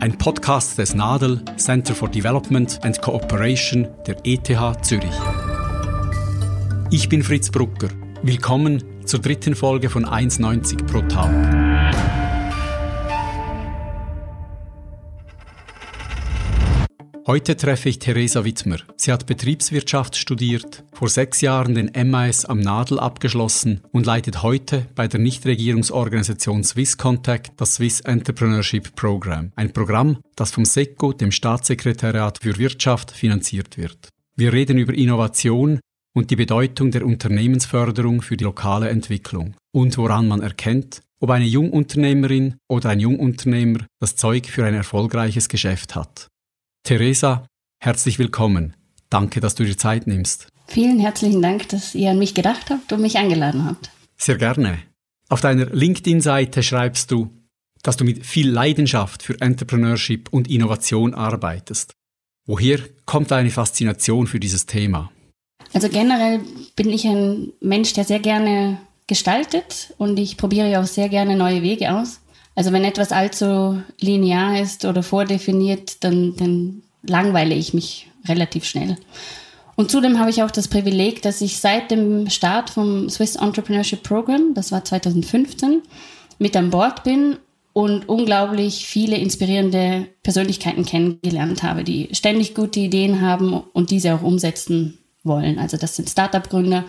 Ein Podcast des NADEL Center for Development and Cooperation der ETH Zürich. Ich bin Fritz Brucker. Willkommen zur dritten Folge von 1,90 pro Tag. Heute treffe ich Theresa Wittmer. Sie hat Betriebswirtschaft studiert, vor sechs Jahren den MAS am Nadel abgeschlossen und leitet heute bei der Nichtregierungsorganisation Swiss Contact das Swiss Entrepreneurship Program, ein Programm, das vom SECO, dem Staatssekretariat für Wirtschaft, finanziert wird. Wir reden über Innovation und die Bedeutung der Unternehmensförderung für die lokale Entwicklung und woran man erkennt, ob eine Jungunternehmerin oder ein Jungunternehmer das Zeug für ein erfolgreiches Geschäft hat. Theresa, herzlich willkommen. Danke, dass du dir Zeit nimmst. Vielen herzlichen Dank, dass ihr an mich gedacht habt und mich eingeladen habt. Sehr gerne. Auf deiner LinkedIn-Seite schreibst du, dass du mit viel Leidenschaft für Entrepreneurship und Innovation arbeitest. Woher kommt deine Faszination für dieses Thema? Also generell bin ich ein Mensch, der sehr gerne gestaltet und ich probiere ja auch sehr gerne neue Wege aus. Also wenn etwas allzu linear ist oder vordefiniert, dann, dann langweile ich mich relativ schnell. Und zudem habe ich auch das Privileg, dass ich seit dem Start vom Swiss Entrepreneurship Program, das war 2015, mit an Bord bin und unglaublich viele inspirierende Persönlichkeiten kennengelernt habe, die ständig gute Ideen haben und diese auch umsetzen wollen. Also das sind Startup-Gründer,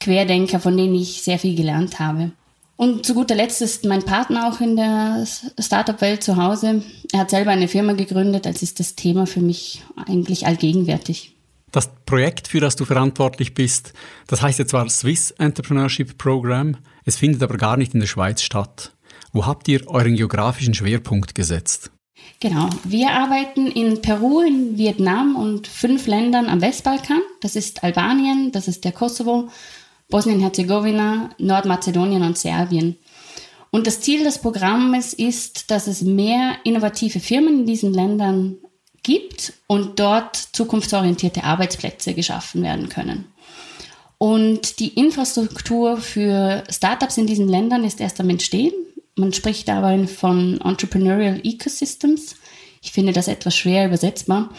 Querdenker, von denen ich sehr viel gelernt habe. Und zu guter Letzt ist mein Partner auch in der Startup-Welt zu Hause. Er hat selber eine Firma gegründet, als ist das Thema für mich eigentlich allgegenwärtig. Das Projekt, für das du verantwortlich bist, das heißt jetzt zwar Swiss Entrepreneurship Program, es findet aber gar nicht in der Schweiz statt. Wo habt ihr euren geografischen Schwerpunkt gesetzt? Genau, wir arbeiten in Peru, in Vietnam und fünf Ländern am Westbalkan. Das ist Albanien, das ist der Kosovo, Bosnien-Herzegowina, Nordmazedonien und Serbien. Und das Ziel des Programmes ist, dass es mehr innovative Firmen in diesen Ländern gibt und dort zukunftsorientierte Arbeitsplätze geschaffen werden können. Und die Infrastruktur für Startups in diesen Ländern ist erst am Entstehen. Man spricht dabei von Entrepreneurial Ecosystems. Ich finde das etwas schwer übersetzbar.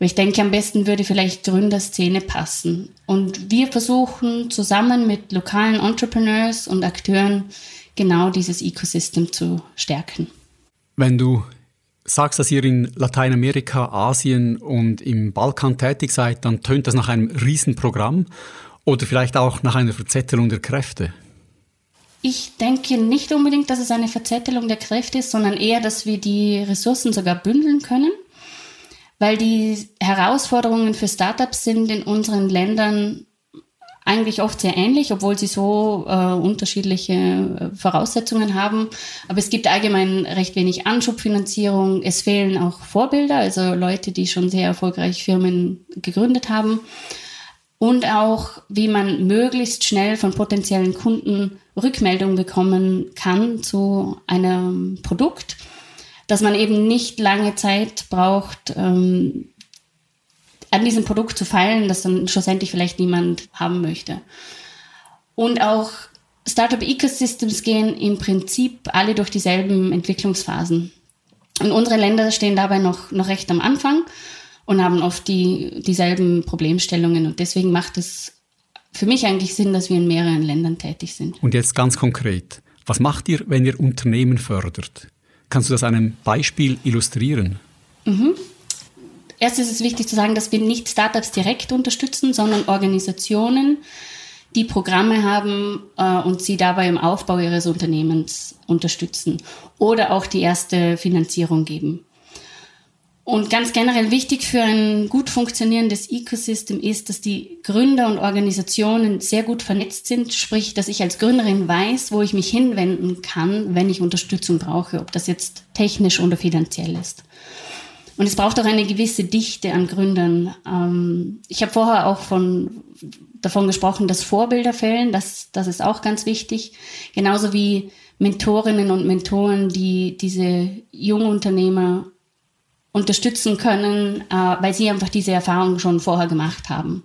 Aber ich denke, am besten würde vielleicht Gründerszene passen. Und wir versuchen zusammen mit lokalen Entrepreneurs und Akteuren genau dieses Ecosystem zu stärken. Wenn du sagst, dass ihr in Lateinamerika, Asien und im Balkan tätig seid, dann tönt das nach einem Riesenprogramm oder vielleicht auch nach einer Verzettelung der Kräfte. Ich denke nicht unbedingt, dass es eine Verzettelung der Kräfte ist, sondern eher, dass wir die Ressourcen sogar bündeln können weil die Herausforderungen für Startups sind in unseren Ländern eigentlich oft sehr ähnlich, obwohl sie so äh, unterschiedliche äh, Voraussetzungen haben. Aber es gibt allgemein recht wenig Anschubfinanzierung. Es fehlen auch Vorbilder, also Leute, die schon sehr erfolgreich Firmen gegründet haben. Und auch, wie man möglichst schnell von potenziellen Kunden Rückmeldung bekommen kann zu einem Produkt dass man eben nicht lange Zeit braucht, ähm, an diesem Produkt zu feilen, das dann schlussendlich vielleicht niemand haben möchte. Und auch Startup Ecosystems gehen im Prinzip alle durch dieselben Entwicklungsphasen. Und unsere Länder stehen dabei noch, noch recht am Anfang und haben oft die, dieselben Problemstellungen. Und deswegen macht es für mich eigentlich Sinn, dass wir in mehreren Ländern tätig sind. Und jetzt ganz konkret, was macht ihr, wenn ihr Unternehmen fördert? Kannst du das an einem Beispiel illustrieren? Mhm. Erst ist es wichtig zu sagen, dass wir nicht Startups direkt unterstützen, sondern Organisationen, die Programme haben äh, und sie dabei im Aufbau ihres Unternehmens unterstützen oder auch die erste Finanzierung geben. Und ganz generell wichtig für ein gut funktionierendes Ecosystem ist, dass die Gründer und Organisationen sehr gut vernetzt sind, sprich, dass ich als Gründerin weiß, wo ich mich hinwenden kann, wenn ich Unterstützung brauche, ob das jetzt technisch oder finanziell ist. Und es braucht auch eine gewisse Dichte an Gründern. Ähm, ich habe vorher auch von, davon gesprochen, dass Vorbilder fällen, das, das ist auch ganz wichtig. Genauso wie Mentorinnen und Mentoren, die diese Jungunternehmer unterstützen können, äh, weil sie einfach diese Erfahrung schon vorher gemacht haben.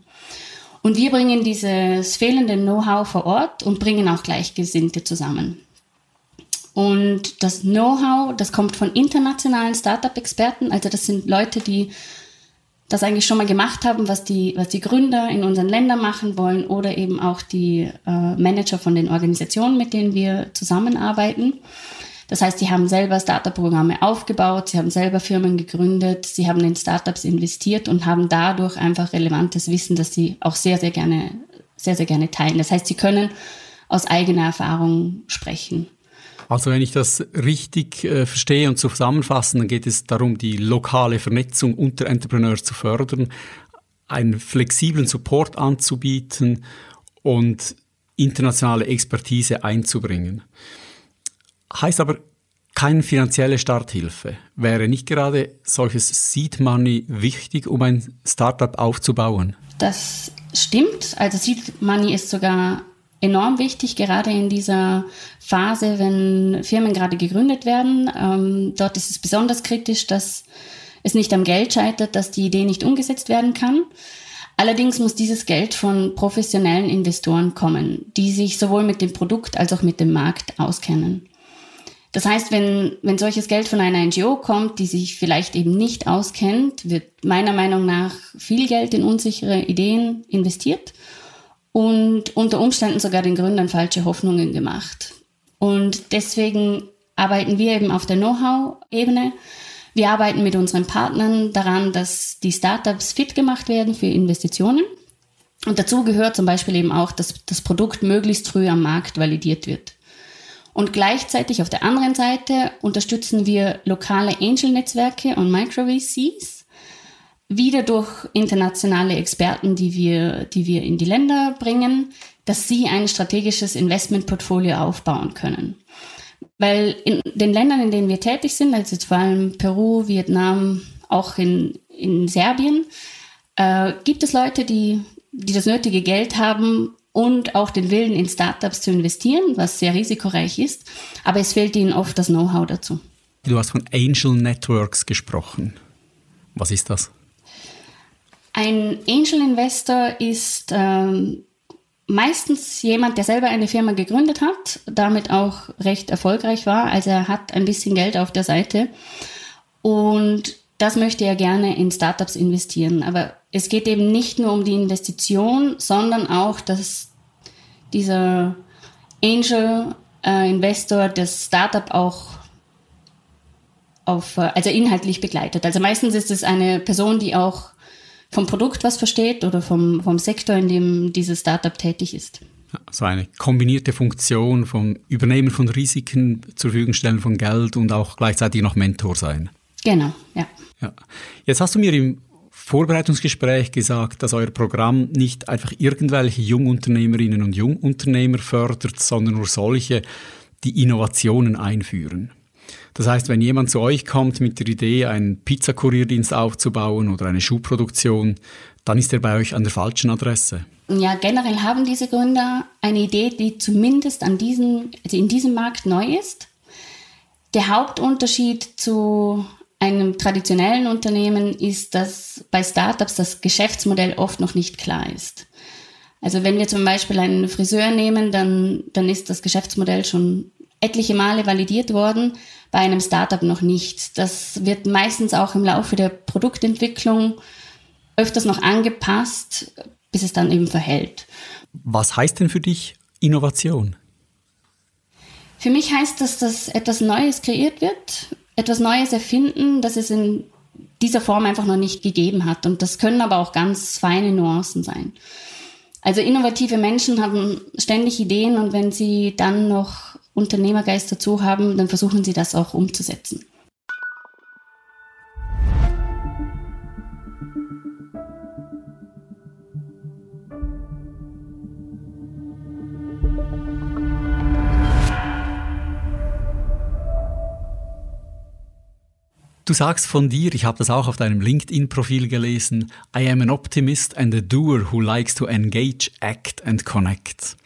Und wir bringen dieses fehlende Know-how vor Ort und bringen auch Gleichgesinnte zusammen. Und das Know-how, das kommt von internationalen Startup-Experten. Also das sind Leute, die das eigentlich schon mal gemacht haben, was die, was die Gründer in unseren Ländern machen wollen oder eben auch die äh, Manager von den Organisationen, mit denen wir zusammenarbeiten. Das heißt, die haben selber Startup-Programme aufgebaut, sie haben selber Firmen gegründet, sie haben in Startups investiert und haben dadurch einfach relevantes Wissen, das sie auch sehr, sehr gerne, sehr, sehr gerne teilen. Das heißt, sie können aus eigener Erfahrung sprechen. Also wenn ich das richtig äh, verstehe und zusammenfassen, dann geht es darum, die lokale Vernetzung unter Entrepreneurs zu fördern, einen flexiblen Support anzubieten und internationale Expertise einzubringen. Heißt aber keine finanzielle Starthilfe. Wäre nicht gerade solches Seed Money wichtig, um ein Startup aufzubauen? Das stimmt. Also Seed Money ist sogar enorm wichtig, gerade in dieser Phase, wenn Firmen gerade gegründet werden. Ähm, dort ist es besonders kritisch, dass es nicht am Geld scheitert, dass die Idee nicht umgesetzt werden kann. Allerdings muss dieses Geld von professionellen Investoren kommen, die sich sowohl mit dem Produkt als auch mit dem Markt auskennen. Das heißt, wenn, wenn solches Geld von einer NGO kommt, die sich vielleicht eben nicht auskennt, wird meiner Meinung nach viel Geld in unsichere Ideen investiert und unter Umständen sogar den Gründern falsche Hoffnungen gemacht. Und deswegen arbeiten wir eben auf der Know-how-Ebene. Wir arbeiten mit unseren Partnern daran, dass die Startups fit gemacht werden für Investitionen. Und dazu gehört zum Beispiel eben auch, dass das Produkt möglichst früh am Markt validiert wird. Und gleichzeitig auf der anderen Seite unterstützen wir lokale Angel-Netzwerke und Micro-VCs wieder durch internationale Experten, die wir, die wir in die Länder bringen, dass sie ein strategisches Investmentportfolio aufbauen können. Weil in den Ländern, in denen wir tätig sind, also vor allem Peru, Vietnam, auch in, in Serbien, äh, gibt es Leute, die, die das nötige Geld haben und auch den Willen in Startups zu investieren, was sehr risikoreich ist, aber es fehlt ihnen oft das Know-how dazu. Du hast von Angel Networks gesprochen. Was ist das? Ein Angel Investor ist ähm, meistens jemand, der selber eine Firma gegründet hat, damit auch recht erfolgreich war. Also er hat ein bisschen Geld auf der Seite und das möchte er gerne in Startups investieren. Aber es geht eben nicht nur um die Investition, sondern auch, dass dieser Angel äh, Investor das Startup auch auf, äh, also inhaltlich begleitet. Also meistens ist es eine Person, die auch vom Produkt was versteht oder vom, vom Sektor, in dem dieses Startup tätig ist. So eine kombinierte Funktion vom Übernehmen von Risiken, zur Verfügung stellen von Geld und auch gleichzeitig noch Mentor sein. Genau, ja. ja. Jetzt hast du mir im Vorbereitungsgespräch gesagt, dass euer Programm nicht einfach irgendwelche Jungunternehmerinnen und Jungunternehmer fördert, sondern nur solche, die Innovationen einführen. Das heißt, wenn jemand zu euch kommt mit der Idee, einen Pizzakurierdienst aufzubauen oder eine Schuhproduktion, dann ist er bei euch an der falschen Adresse. Ja, generell haben diese Gründer eine Idee, die zumindest an diesem, also in diesem Markt neu ist. Der Hauptunterschied zu einem traditionellen Unternehmen ist, dass bei Startups das Geschäftsmodell oft noch nicht klar ist. Also wenn wir zum Beispiel einen Friseur nehmen, dann, dann ist das Geschäftsmodell schon etliche Male validiert worden, bei einem Startup noch nicht. Das wird meistens auch im Laufe der Produktentwicklung öfters noch angepasst, bis es dann eben verhält. Was heißt denn für dich Innovation? Für mich heißt das, dass etwas Neues kreiert wird, etwas Neues erfinden, das es in dieser Form einfach noch nicht gegeben hat. Und das können aber auch ganz feine Nuancen sein. Also innovative Menschen haben ständig Ideen und wenn sie dann noch Unternehmergeist dazu haben, dann versuchen sie das auch umzusetzen. Du sagst von dir, ich habe das auch auf deinem LinkedIn-Profil gelesen, I am an optimist and a doer who likes to engage, act and connect.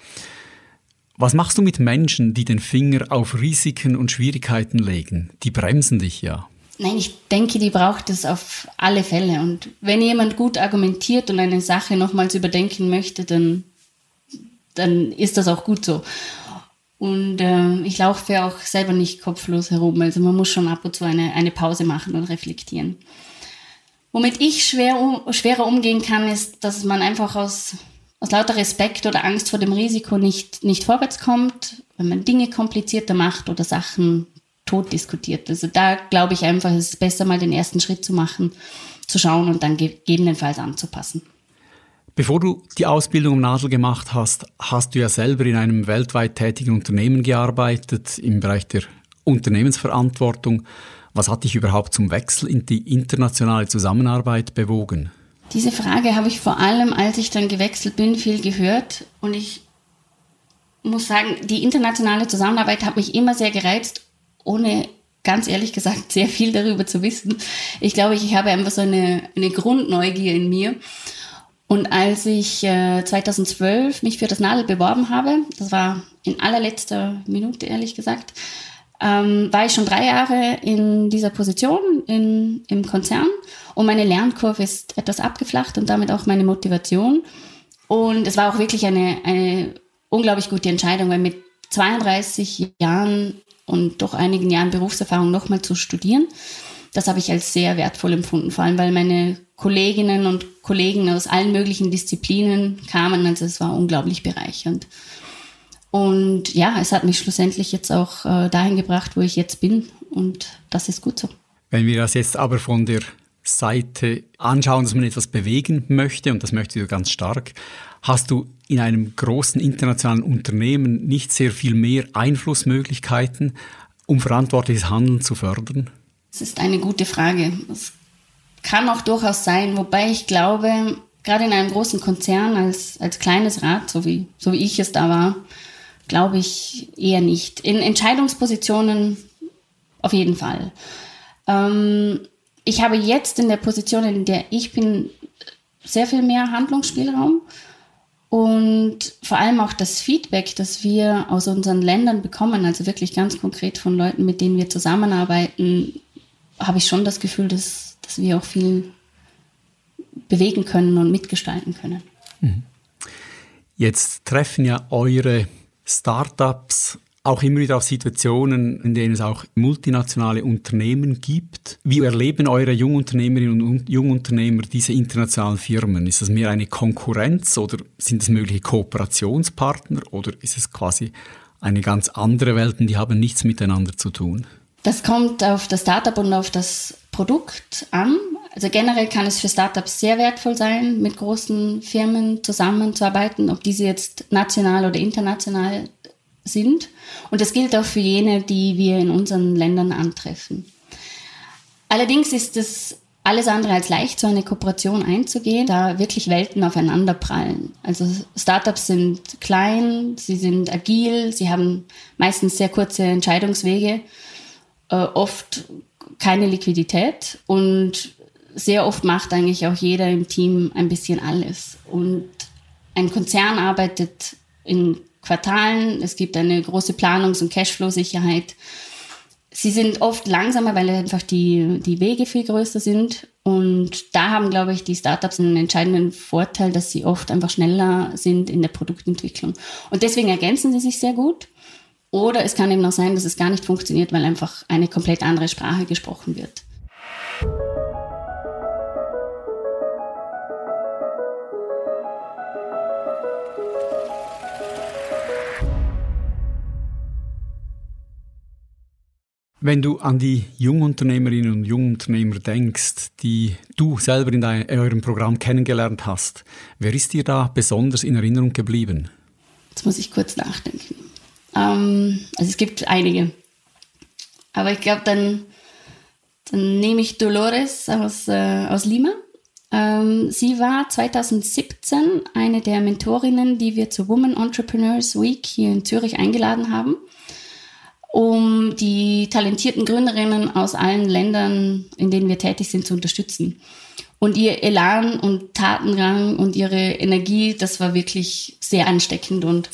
Was machst du mit Menschen, die den Finger auf Risiken und Schwierigkeiten legen? Die bremsen dich ja. Nein, ich denke, die braucht es auf alle Fälle. Und wenn jemand gut argumentiert und eine Sache nochmals überdenken möchte, dann, dann ist das auch gut so. Und äh, ich laufe ja auch selber nicht kopflos herum. Also man muss schon ab und zu eine, eine Pause machen und reflektieren. Womit ich schwer, um, schwerer umgehen kann, ist, dass man einfach aus, aus lauter Respekt oder Angst vor dem Risiko nicht, nicht vorwärts kommt, wenn man Dinge komplizierter macht oder Sachen tot diskutiert. Also da glaube ich einfach, es ist besser, mal den ersten Schritt zu machen, zu schauen und dann gegebenenfalls anzupassen. Bevor du die Ausbildung um Nadel gemacht hast, hast du ja selber in einem weltweit tätigen Unternehmen gearbeitet im Bereich der Unternehmensverantwortung. Was hat dich überhaupt zum Wechsel in die internationale Zusammenarbeit bewogen? Diese Frage habe ich vor allem, als ich dann gewechselt bin, viel gehört. Und ich muss sagen, die internationale Zusammenarbeit hat mich immer sehr gereizt, ohne ganz ehrlich gesagt sehr viel darüber zu wissen. Ich glaube, ich habe einfach so eine, eine Grundneugier in mir. Und als ich äh, 2012 mich für das Nadel beworben habe, das war in allerletzter Minute ehrlich gesagt, ähm, war ich schon drei Jahre in dieser Position in, im Konzern und meine Lernkurve ist etwas abgeflacht und damit auch meine Motivation. Und es war auch wirklich eine, eine unglaublich gute Entscheidung, weil mit 32 Jahren und doch einigen Jahren Berufserfahrung nochmal zu studieren, das habe ich als sehr wertvoll empfunden, vor allem weil meine Kolleginnen und Kollegen aus allen möglichen Disziplinen kamen. Also es war unglaublich bereichernd. Und ja, es hat mich schlussendlich jetzt auch äh, dahin gebracht, wo ich jetzt bin. Und das ist gut so. Wenn wir das jetzt aber von der Seite anschauen, dass man etwas bewegen möchte, und das möchte du ganz stark, hast du in einem großen internationalen Unternehmen nicht sehr viel mehr Einflussmöglichkeiten, um verantwortliches Handeln zu fördern? Das ist eine gute Frage. Es kann auch durchaus sein, wobei ich glaube, gerade in einem großen Konzern als, als kleines Rad, so wie, so wie ich es da war, glaube ich eher nicht. In Entscheidungspositionen auf jeden Fall. Ähm, ich habe jetzt in der Position, in der ich bin, sehr viel mehr Handlungsspielraum und vor allem auch das Feedback, das wir aus unseren Ländern bekommen, also wirklich ganz konkret von Leuten, mit denen wir zusammenarbeiten, habe ich schon das Gefühl, dass, dass wir auch viel bewegen können und mitgestalten können. Mhm. Jetzt treffen ja eure Startups auch immer wieder auf Situationen, in denen es auch multinationale Unternehmen gibt. Wie erleben eure Jungunternehmerinnen und Jungunternehmer diese internationalen Firmen? Ist das mehr eine Konkurrenz oder sind es mögliche Kooperationspartner oder ist es quasi eine ganz andere Welt und die haben nichts miteinander zu tun? Das kommt auf das Startup und auf das Produkt an. Also generell kann es für Startups sehr wertvoll sein, mit großen Firmen zusammenzuarbeiten, ob diese jetzt national oder international sind. Und das gilt auch für jene, die wir in unseren Ländern antreffen. Allerdings ist es alles andere als leicht, so eine Kooperation einzugehen, da wirklich Welten aufeinanderprallen. Also Startups sind klein, sie sind agil, sie haben meistens sehr kurze Entscheidungswege, äh, oft keine Liquidität und sehr oft macht eigentlich auch jeder im Team ein bisschen alles. Und ein Konzern arbeitet in Quartalen. Es gibt eine große Planungs- und Cashflow-Sicherheit. Sie sind oft langsamer, weil einfach die, die Wege viel größer sind. Und da haben, glaube ich, die Startups einen entscheidenden Vorteil, dass sie oft einfach schneller sind in der Produktentwicklung. Und deswegen ergänzen sie sich sehr gut. Oder es kann eben auch sein, dass es gar nicht funktioniert, weil einfach eine komplett andere Sprache gesprochen wird. Wenn du an die Jungunternehmerinnen und Jungunternehmer denkst, die du selber in, dein, in eurem Programm kennengelernt hast, wer ist dir da besonders in Erinnerung geblieben? Jetzt muss ich kurz nachdenken. Ähm, also es gibt einige. Aber ich glaube, dann, dann nehme ich Dolores aus, äh, aus Lima. Ähm, sie war 2017 eine der Mentorinnen, die wir zur Women Entrepreneurs Week hier in Zürich eingeladen haben. um die talentierten Gründerinnen aus allen Ländern, in denen wir tätig sind, zu unterstützen. Und ihr Elan und Tatenrang und ihre Energie, das war wirklich sehr ansteckend. Und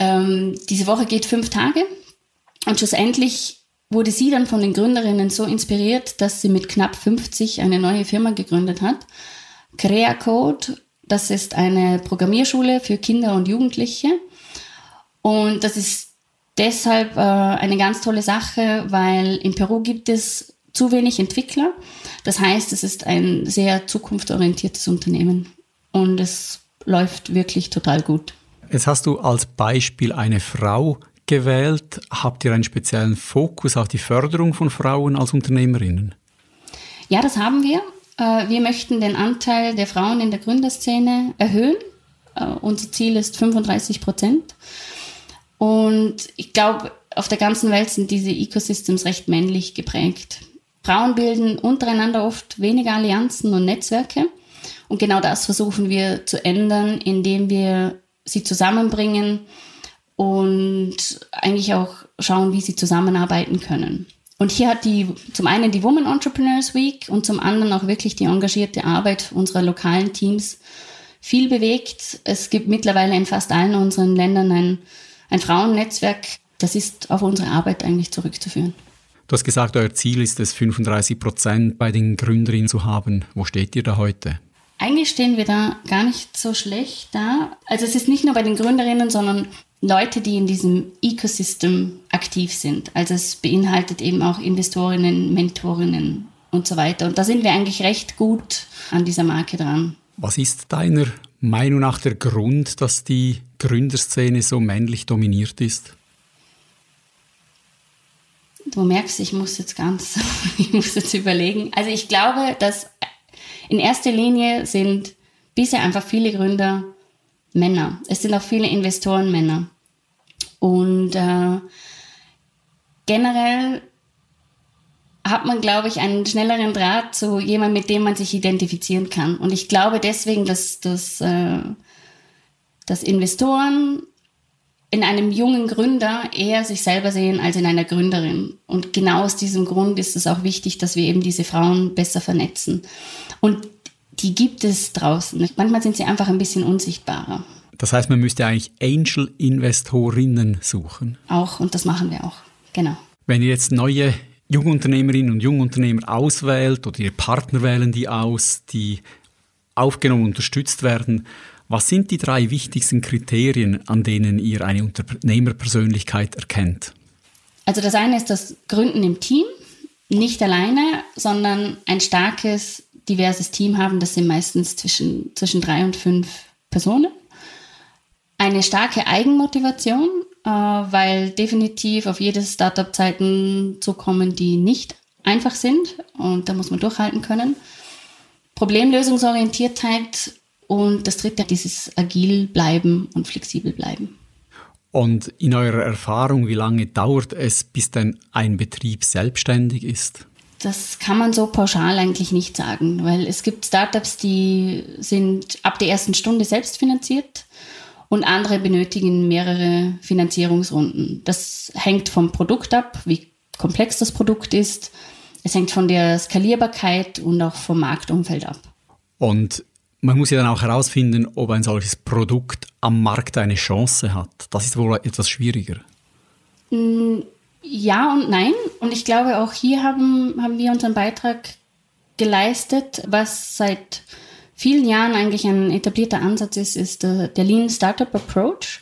ähm, diese Woche geht fünf Tage. Und schlussendlich wurde sie dann von den Gründerinnen so inspiriert, dass sie mit knapp 50 eine neue Firma gegründet hat. Crea Code, das ist eine Programmierschule für Kinder und Jugendliche. Und das ist deshalb äh, eine ganz tolle Sache, weil in Peru gibt es zu wenig Entwickler. Das heißt, es ist ein sehr zukunftsorientiertes Unternehmen und es läuft wirklich total gut. Jetzt hast du als Beispiel eine Frau gewählt. Habt ihr einen speziellen Fokus auf die Förderung von Frauen als Unternehmerinnen? Ja, das haben wir. Äh, wir möchten den Anteil der Frauen in der Gründerszene erhöhen. Äh, unser Ziel ist 35 Prozent. Und ich glaube, auf der ganzen Welt sind diese Ecosystems recht männlich geprägt. Frauen bilden untereinander oft weniger Allianzen und Netzwerke. Und genau das versuchen wir zu ändern, indem wir sie zusammenbringen und eigentlich auch schauen, wie sie zusammenarbeiten können. Und hier hat die zum einen die Women Entrepreneurs Week und zum anderen auch wirklich die engagierte Arbeit unserer lokalen Teams viel bewegt. Es gibt mittlerweile in fast allen unseren Ländern ein, ein Frauennetzwerk. Das ist auf unsere Arbeit eigentlich zurückzuführen. Du hast gesagt, euer Ziel ist es, 35 Prozent bei den Gründerinnen zu haben. Wo steht ihr da heute? Eigentlich stehen wir da gar nicht so schlecht da. Also es ist nicht nur bei den Gründerinnen, sondern Leute, die in diesem Ecosystem aktiv sind. Also es beinhaltet eben auch Investorinnen, Mentorinnen und so weiter. Und da sind wir eigentlich recht gut an dieser Marke dran. Was ist deiner Meinung nach der Grund, dass die Gründerszene so männlich dominiert ist? Du merkst, ich muss jetzt ganz, ich muss jetzt überlegen. Also ich glaube, dass in erster Linie sind bisher einfach viele Gründer Männer. Es sind auch viele Investoren Männer. Und äh, generell hat man, glaube ich, einen schnelleren Draht zu jemandem, mit dem man sich identifizieren kann. Und ich glaube deswegen, dass, dass, äh, dass Investoren in einem jungen Gründer eher sich selber sehen als in einer Gründerin. Und genau aus diesem Grund ist es auch wichtig, dass wir eben diese Frauen besser vernetzen. Und die gibt es draußen. Manchmal sind sie einfach ein bisschen unsichtbarer. Das heißt, man müsste eigentlich Angel-Investorinnen suchen. Auch, und das machen wir auch. Genau. Wenn ihr jetzt neue Jungunternehmerinnen und Jungunternehmer auswählt oder ihr Partner wählen die aus, die aufgenommen und unterstützt werden, was sind die drei wichtigsten Kriterien, an denen ihr eine Unternehmerpersönlichkeit erkennt? Also das eine ist das Gründen im Team, nicht alleine, sondern ein starkes diverses Team haben. Das sind meistens zwischen, zwischen drei und fünf Personen. Eine starke Eigenmotivation, äh, weil definitiv auf jedes Startup Zeiten zukommen, die nicht einfach sind und da muss man durchhalten können. Problemlösungsorientiertheit und das dritte, dieses agil bleiben und flexibel bleiben. Und in eurer Erfahrung, wie lange dauert es, bis denn ein Betrieb selbstständig ist? Das kann man so pauschal eigentlich nicht sagen, weil es gibt Startups, die sind ab der ersten Stunde selbst finanziert und andere benötigen mehrere Finanzierungsrunden. Das hängt vom Produkt ab, wie komplex das Produkt ist. Es hängt von der Skalierbarkeit und auch vom Marktumfeld ab. Und man muss ja dann auch herausfinden, ob ein solches Produkt am Markt eine Chance hat. Das ist wohl etwas schwieriger. Mm, ja und nein. Und ich glaube, auch hier haben, haben wir unseren Beitrag geleistet. Was seit vielen Jahren eigentlich ein etablierter Ansatz ist, ist der, der Lean Startup Approach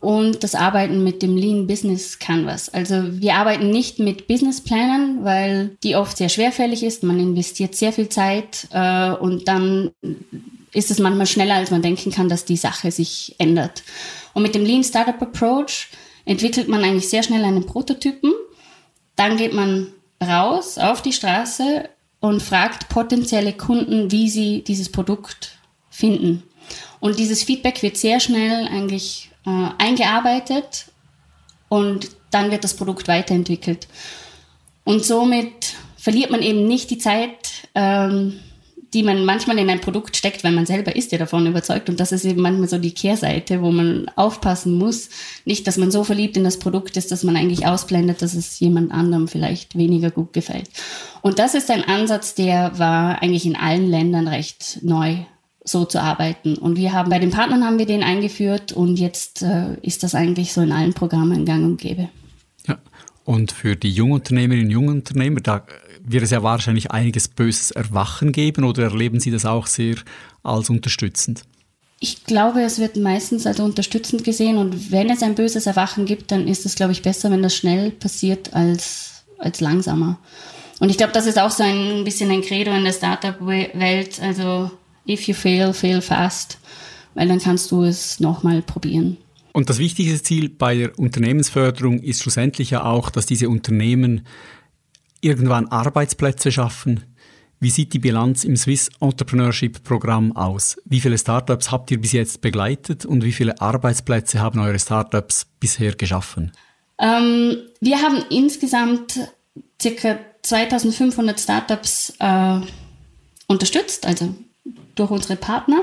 und das Arbeiten mit dem Lean Business Canvas. Also wir arbeiten nicht mit Businessplänen, weil die oft sehr schwerfällig ist. Man investiert sehr viel Zeit äh, und dann ist es manchmal schneller, als man denken kann, dass die Sache sich ändert. Und mit dem Lean Startup Approach entwickelt man eigentlich sehr schnell einen Prototypen. Dann geht man raus auf die Straße und fragt potenzielle Kunden, wie sie dieses Produkt finden. Und dieses Feedback wird sehr schnell eigentlich äh, eingearbeitet und dann wird das Produkt weiterentwickelt. Und somit verliert man eben nicht die Zeit, ähm, die man manchmal in ein Produkt steckt, weil man selber ist ja davon überzeugt. Und das ist eben manchmal so die Kehrseite, wo man aufpassen muss. Nicht, dass man so verliebt in das Produkt ist, dass man eigentlich ausblendet, dass es jemand anderem vielleicht weniger gut gefällt. Und das ist ein Ansatz, der war eigentlich in allen Ländern recht neu so zu arbeiten. Und wir haben bei den Partnern haben wir den eingeführt und jetzt äh, ist das eigentlich so in allen Programmen gang und gäbe. Ja. Und für die Jungunternehmerinnen und Jungunternehmer, da wird es ja wahrscheinlich einiges böses Erwachen geben oder erleben Sie das auch sehr als unterstützend? Ich glaube, es wird meistens als unterstützend gesehen und wenn es ein böses Erwachen gibt, dann ist es, glaube ich, besser, wenn das schnell passiert als, als langsamer. Und ich glaube, das ist auch so ein bisschen ein Credo in der Startup-Welt. Also, if you fail, fail fast, weil dann kannst du es nochmal probieren. Und das wichtigste Ziel bei der Unternehmensförderung ist schlussendlich ja auch, dass diese Unternehmen irgendwann Arbeitsplätze schaffen. Wie sieht die Bilanz im Swiss Entrepreneurship Programm aus? Wie viele Startups habt ihr bis jetzt begleitet und wie viele Arbeitsplätze haben eure Startups bisher geschaffen? Ähm, wir haben insgesamt ca. 2500 Startups äh, unterstützt, also durch unsere Partner.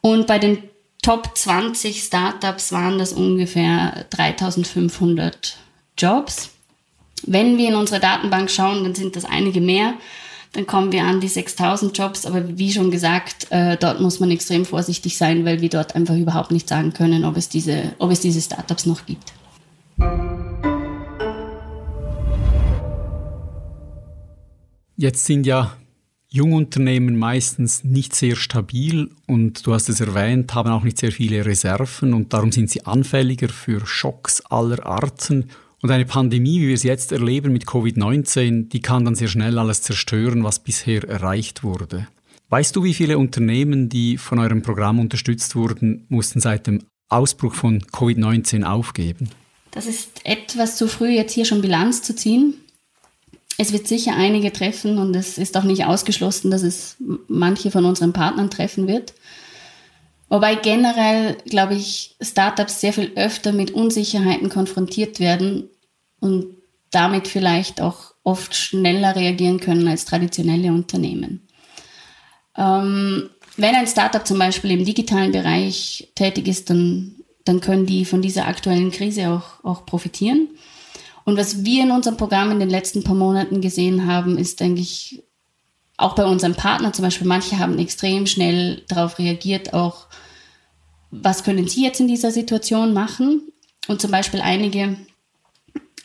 Und bei den Top 20 Startups waren das ungefähr 3500 Jobs. Wenn wir in unsere Datenbank schauen, dann sind das einige mehr. Dann kommen wir an die 6000 Jobs, aber wie schon gesagt, äh, dort muss man extrem vorsichtig sein, weil wir dort einfach überhaupt nicht sagen können, ob es diese, ob es diese Startups noch gibt. Jetzt sind ja Jungunternehmen meistens nicht sehr stabil und du hast es erwähnt, haben auch nicht sehr viele Reserven und darum sind sie anfälliger für Schocks aller Arten und eine Pandemie, wie wir es jetzt erleben mit Covid-19, die kann dann sehr schnell alles zerstören, was bisher erreicht wurde. Weißt du, wie viele Unternehmen, die von eurem Programm unterstützt wurden, mussten seit dem Ausbruch von Covid-19 aufgeben? Das ist etwas zu früh, jetzt hier schon Bilanz zu ziehen. Es wird sicher einige treffen und es ist auch nicht ausgeschlossen, dass es manche von unseren Partnern treffen wird. Wobei generell, glaube ich, Startups sehr viel öfter mit Unsicherheiten konfrontiert werden und damit vielleicht auch oft schneller reagieren können als traditionelle Unternehmen. Ähm, wenn ein Startup zum Beispiel im digitalen Bereich tätig ist, dann, dann können die von dieser aktuellen Krise auch, auch profitieren. Und was wir in unserem Programm in den letzten paar Monaten gesehen haben, ist eigentlich auch bei unseren Partnern zum Beispiel, manche haben extrem schnell darauf reagiert, auch was können Sie jetzt in dieser Situation machen? Und zum Beispiel einige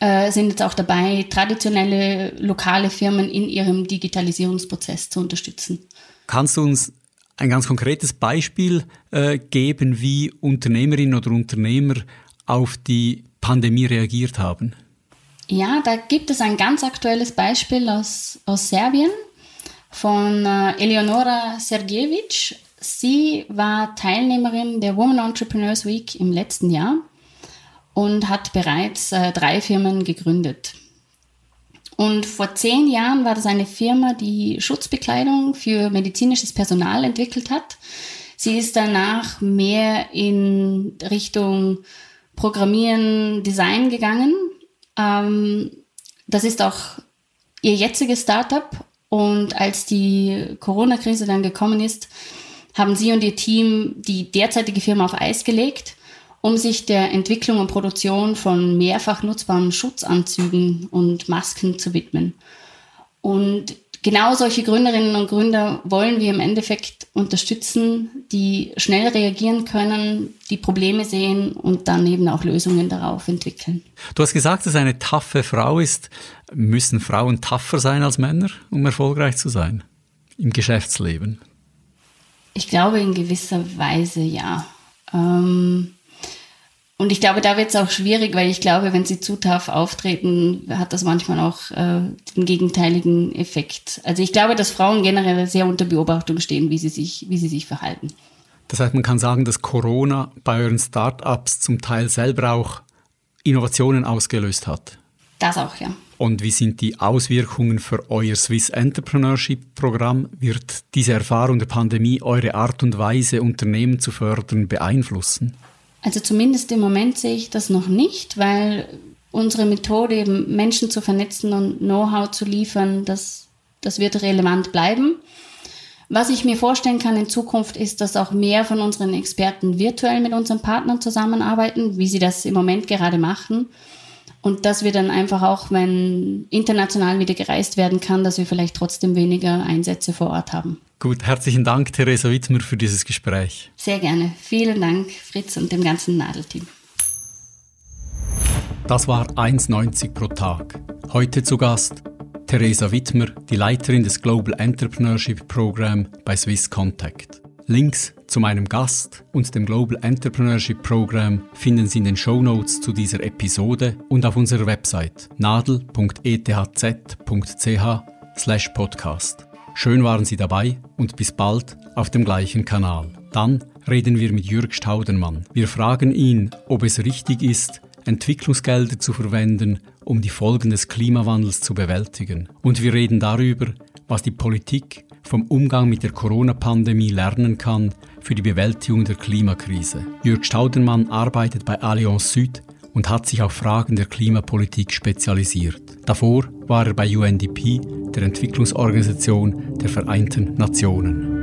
äh, sind jetzt auch dabei, traditionelle lokale Firmen in ihrem Digitalisierungsprozess zu unterstützen. Kannst du uns ein ganz konkretes Beispiel äh, geben, wie Unternehmerinnen oder Unternehmer auf die Pandemie reagiert haben? Ja, da gibt es ein ganz aktuelles Beispiel aus, aus Serbien von äh, Eleonora Sergejevic. Sie war Teilnehmerin der Women Entrepreneurs Week im letzten Jahr und hat bereits äh, drei Firmen gegründet. Und vor zehn Jahren war das eine Firma, die Schutzbekleidung für medizinisches Personal entwickelt hat. Sie ist danach mehr in Richtung Programmieren, Design gegangen. Ähm, das ist auch ihr jetziges Startup. Und als die Corona-Krise dann gekommen ist, haben sie und ihr Team die derzeitige Firma auf Eis gelegt, um sich der Entwicklung und Produktion von mehrfach nutzbaren Schutzanzügen und Masken zu widmen. Und genau solche Gründerinnen und Gründer wollen wir im Endeffekt unterstützen, die schnell reagieren können, die Probleme sehen und dann eben auch Lösungen darauf entwickeln. Du hast gesagt, dass eine taffe Frau ist. Müssen Frauen tougher sein als Männer, um erfolgreich zu sein im Geschäftsleben? Ich glaube in gewisser Weise ja. Ähm, und ich glaube, da wird es auch schwierig, weil ich glaube, wenn sie zu tough auftreten, hat das manchmal auch äh, den gegenteiligen Effekt. Also ich glaube, dass Frauen generell sehr unter Beobachtung stehen, wie sie sich, wie sie sich verhalten. Das heißt, man kann sagen, dass Corona bei euren Startups zum Teil selber auch Innovationen ausgelöst hat. Das auch, ja. Und wie sind die Auswirkungen für euer Swiss Entrepreneurship Programm? Wird diese Erfahrung der Pandemie eure Art und Weise, Unternehmen zu fördern, beeinflussen? Also zumindest im Moment sehe ich das noch nicht, weil unsere Methode, eben Menschen zu vernetzen und Know-how zu liefern, das, das wird relevant bleiben. Was ich mir vorstellen kann in Zukunft ist, dass auch mehr von unseren Experten virtuell mit unseren Partnern zusammenarbeiten, wie sie das im Moment gerade machen. Und dass wir dann einfach auch, wenn international wieder gereist werden kann, dass wir vielleicht trotzdem weniger Einsätze vor Ort haben. Gut, herzlichen Dank, Theresa Wittmer, für dieses Gespräch. Sehr gerne. Vielen Dank, Fritz und dem ganzen Nadelteam. Das war 1,90 pro Tag. Heute zu Gast Theresa Wittmer, die Leiterin des Global Entrepreneurship Program bei Swiss Contact. Links zu meinem Gast und dem Global Entrepreneurship Program finden Sie in den Show Notes zu dieser Episode und auf unserer Website nadel.ethz.ch/podcast. Schön waren Sie dabei und bis bald auf dem gleichen Kanal. Dann reden wir mit Jürg Staudenmann. Wir fragen ihn, ob es richtig ist, Entwicklungsgelder zu verwenden, um die Folgen des Klimawandels zu bewältigen. Und wir reden darüber, was die Politik vom Umgang mit der Corona-Pandemie lernen kann für die Bewältigung der Klimakrise. Jörg Staudenmann arbeitet bei Allianz Süd und hat sich auf Fragen der Klimapolitik spezialisiert. Davor war er bei UNDP, der Entwicklungsorganisation der Vereinten Nationen.